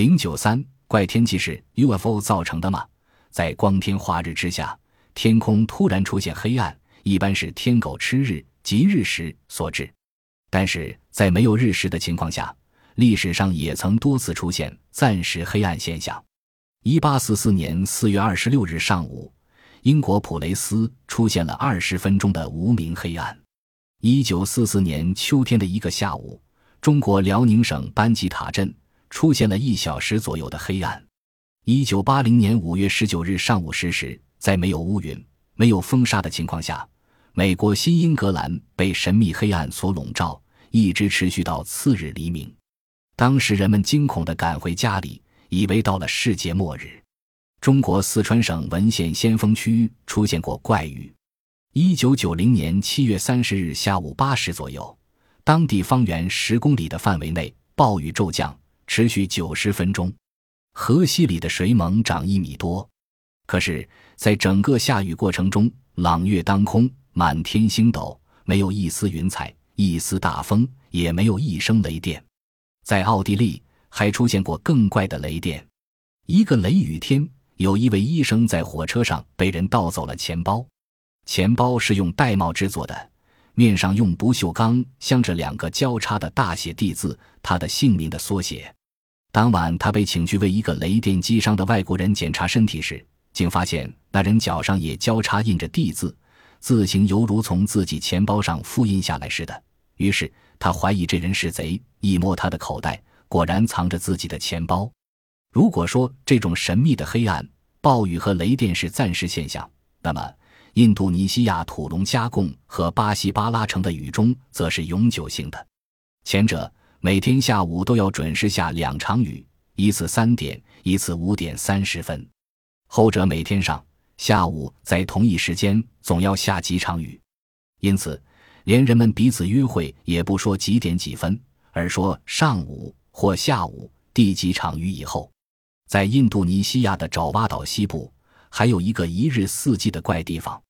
零九三怪天气是 UFO 造成的吗？在光天化日之下，天空突然出现黑暗，一般是天狗吃日即日食所致。但是在没有日食的情况下，历史上也曾多次出现暂时黑暗现象。一八四四年四月二十六日上午，英国普雷斯出现了二十分钟的无名黑暗。一九四四年秋天的一个下午，中国辽宁省班吉塔镇。出现了一小时左右的黑暗。一九八零年五月十九日上午十时，在没有乌云、没有风沙的情况下，美国新英格兰被神秘黑暗所笼罩，一直持续到次日黎明。当时人们惊恐地赶回家里，以为到了世界末日。中国四川省文县先锋区出现过怪雨。一九九零年七月三十日下午八时左右，当地方圆十公里的范围内暴雨骤降。持续九十分钟，河溪里的水猛涨一米多。可是，在整个下雨过程中，朗月当空，满天星斗，没有一丝云彩，一丝大风，也没有一声雷电。在奥地利，还出现过更怪的雷电。一个雷雨天，有一位医生在火车上被人盗走了钱包，钱包是用玳瑁制作的，面上用不锈钢镶着两个交叉的大写 D 字，他的姓名的缩写。当晚，他被请去为一个雷电击伤的外国人检查身体时，竟发现那人脚上也交叉印着 D 字，字形犹如从自己钱包上复印下来似的。于是他怀疑这人是贼，一摸他的口袋，果然藏着自己的钱包。如果说这种神秘的黑暗、暴雨和雷电是暂时现象，那么印度尼西亚土隆加贡和巴西巴拉城的雨中则是永久性的。前者。每天下午都要准时下两场雨，一次三点，一次五点三十分。后者每天上下午在同一时间总要下几场雨，因此连人们彼此约会也不说几点几分，而说上午或下午第几场雨以后。在印度尼西亚的爪哇岛西部，还有一个一日四季的怪地方，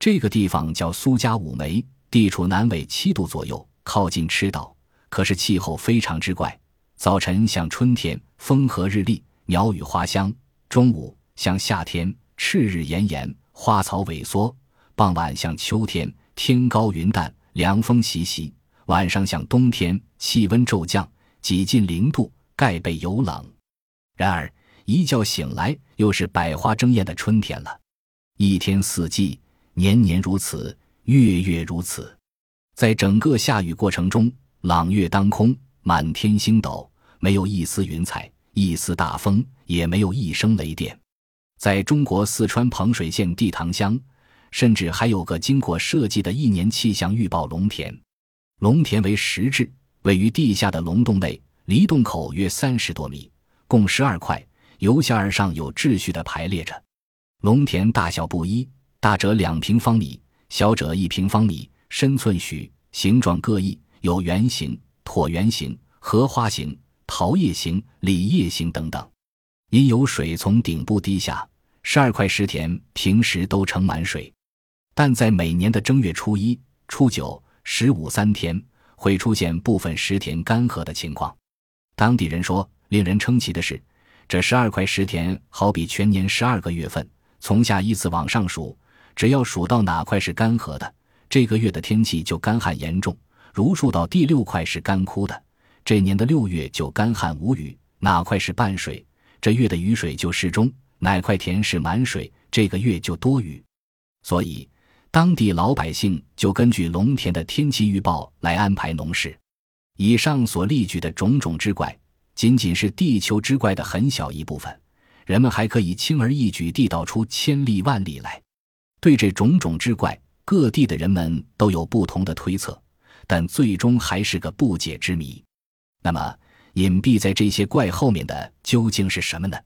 这个地方叫苏加五梅，地处南纬七度左右，靠近赤道。可是气候非常之怪，早晨像春天，风和日丽，鸟语花香；中午像夏天，赤日炎炎，花草萎缩；傍晚像秋天，天高云淡，凉风习习；晚上像冬天，气温骤降，几近零度，盖被有冷。然而一觉醒来，又是百花争艳的春天了。一天四季，年年如此，月月如此。在整个下雨过程中。朗月当空，满天星斗，没有一丝云彩，一丝大风，也没有一声雷电。在中国四川彭水县地塘乡，甚至还有个经过设计的一年气象预报龙田。龙田为石质，位于地下的龙洞内，离洞口约三十多米，共十二块，由下而上有秩序地排列着。龙田大小不一，大者两平方米，小者一平方米，深寸许，形状各异。有圆形、椭圆形、荷花形、桃叶形、李叶形等等。因有水从顶部滴下，十二块石田平时都盛满水，但在每年的正月初一、初九、十五三天，会出现部分石田干涸的情况。当地人说，令人称奇的是，这十二块石田好比全年十二个月份，从下依次往上数，只要数到哪块是干涸的，这个月的天气就干旱严重。如数到第六块是干枯的，这年的六月就干旱无雨；哪块是半水，这月的雨水就适中；哪块田是满水，这个月就多雨。所以，当地老百姓就根据农田的天气预报来安排农事。以上所例举的种种之怪，仅仅是地球之怪的很小一部分，人们还可以轻而易举地道出千例万例来。对这种种之怪，各地的人们都有不同的推测。但最终还是个不解之谜。那么，隐蔽在这些怪后面的究竟是什么呢？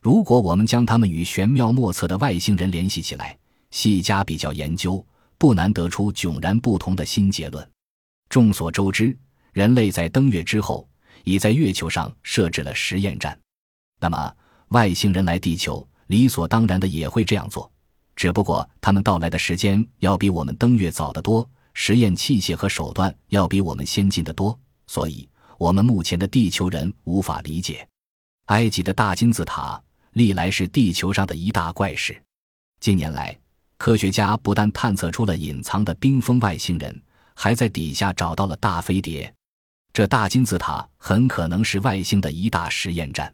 如果我们将它们与玄妙莫测的外星人联系起来，细加比较研究，不难得出迥然不同的新结论。众所周知，人类在登月之后，已在月球上设置了实验站。那么，外星人来地球，理所当然的也会这样做，只不过他们到来的时间要比我们登月早得多。实验器械和手段要比我们先进的多，所以我们目前的地球人无法理解。埃及的大金字塔历来是地球上的一大怪事。近年来，科学家不但探测出了隐藏的冰封外星人，还在底下找到了大飞碟。这大金字塔很可能是外星的一大实验站。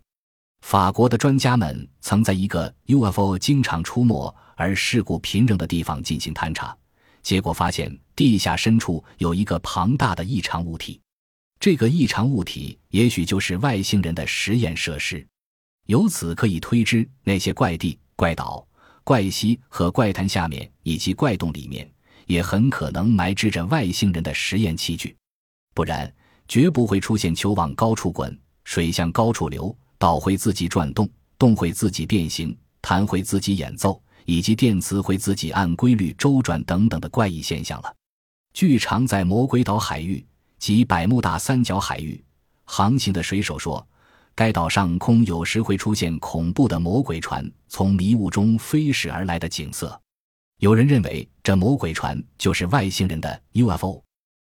法国的专家们曾在一个 UFO 经常出没而事故频仍的地方进行探查，结果发现地下深处有一个庞大的异常物体。这个异常物体也许就是外星人的实验设施。由此可以推知，那些怪地、怪岛、怪溪和怪潭下面以及怪洞里面，也很可能埋置着外星人的实验器具。不然，绝不会出现球往高处滚、水向高处流。岛会自己转动，洞会自己变形，弹会自己演奏，以及电磁会自己按规律周转等等的怪异现象了。据常在魔鬼岛海域及百慕大三角海域航行的水手说，该岛上空有时会出现恐怖的魔鬼船从迷雾中飞驶而来的景色。有人认为这魔鬼船就是外星人的 UFO。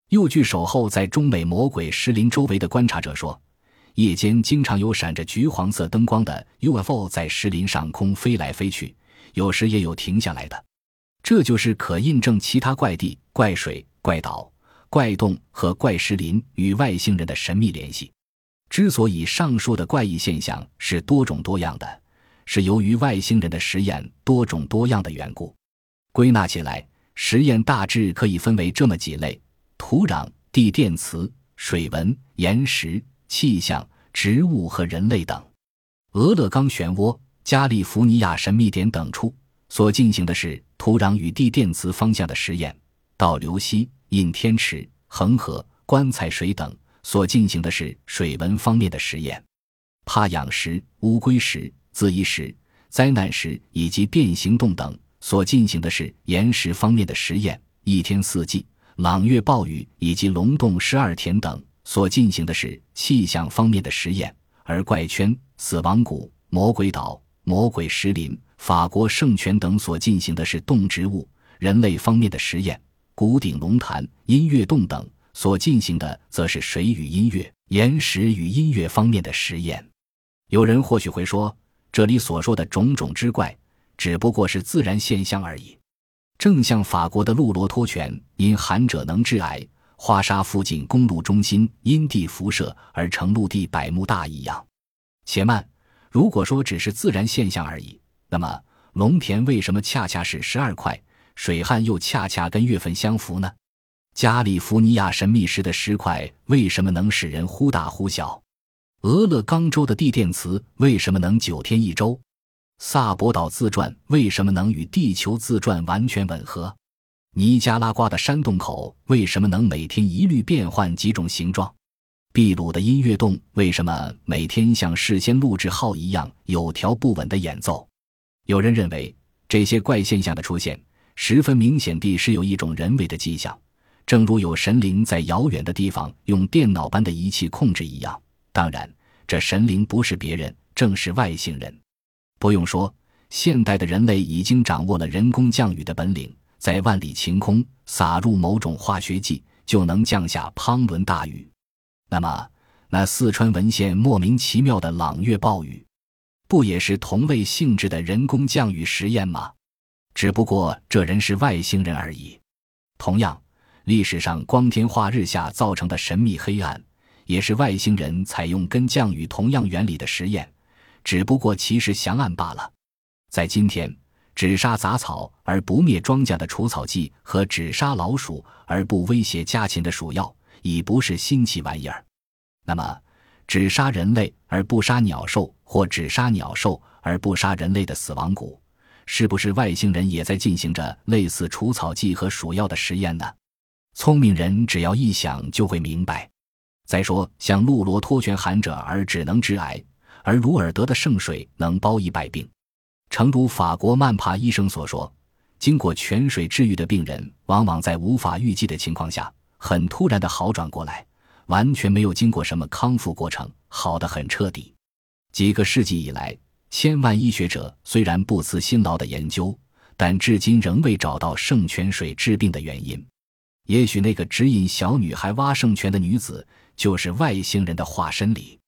又据守候在中美魔鬼石林周围的观察者说。夜间经常有闪着橘黄色灯光的 UFO 在石林上空飞来飞去，有时也有停下来的。这就是可印证其他怪地、怪水、怪岛、怪洞和怪石林与外星人的神秘联系。之所以上述的怪异现象是多种多样的，是由于外星人的实验多种多样的缘故。归纳起来，实验大致可以分为这么几类：土壤、地电磁、水文、岩石。气象、植物和人类等，俄勒冈漩涡、加利福尼亚神秘点等处所进行的是土壤与地电磁方向的实验；倒流溪、印天池、恒河、棺材水等所进行的是水文方面的实验；帕养石、乌龟石、自缢石、灾难石以及变形洞等所进行的是岩石方面的实验；一天四季、朗月暴雨以及龙洞十二田等。所进行的是气象方面的实验，而怪圈、死亡谷、魔鬼岛、魔鬼石林、法国圣泉等所进行的是动植物、人类方面的实验。古顶龙潭、音乐洞等所进行的则是水与音乐、岩石与音乐方面的实验。有人或许会说，这里所说的种种之怪，只不过是自然现象而已，正像法国的鹿罗托泉因寒者能致癌。花沙附近公路中心因地辐射而成陆地百慕大一样。且慢，如果说只是自然现象而已，那么龙田为什么恰恰是十二块？水旱又恰恰跟月份相符呢？加利福尼亚神秘石的石块为什么能使人忽大忽小？俄勒冈州的地电磁为什么能九天一周？萨博岛自转为什么能与地球自转完全吻合？尼加拉瓜的山洞口为什么能每天一律变换几种形状？秘鲁的音乐洞为什么每天像事先录制好一样有条不紊的演奏？有人认为这些怪现象的出现十分明显地是有一种人为的迹象，正如有神灵在遥远的地方用电脑般的仪器控制一样。当然，这神灵不是别人，正是外星人。不用说，现代的人类已经掌握了人工降雨的本领。在万里晴空撒入某种化学剂，就能降下滂沱大雨。那么，那四川文献莫名其妙的朗月暴雨，不也是同类性质的人工降雨实验吗？只不过这人是外星人而已。同样，历史上光天化日下造成的神秘黑暗，也是外星人采用跟降雨同样原理的实验，只不过其实翔案罢了。在今天。只杀杂草而不灭庄稼的除草剂和只杀老鼠而不威胁家禽的鼠药，已不是新奇玩意儿。那么，只杀人类而不杀鸟兽，或只杀鸟兽而不杀人类的死亡谷，是不是外星人也在进行着类似除草剂和鼠药的实验呢？聪明人只要一想就会明白。再说，像鹿罗托泉寒者而只能治癌，而鲁尔德的圣水能包医百病。诚如法国曼帕医生所说，经过泉水治愈的病人，往往在无法预计的情况下，很突然的好转过来，完全没有经过什么康复过程，好的很彻底。几个世纪以来，千万医学者虽然不辞辛劳的研究，但至今仍未找到圣泉水治病的原因。也许那个指引小女孩挖圣泉的女子，就是外星人的化身里。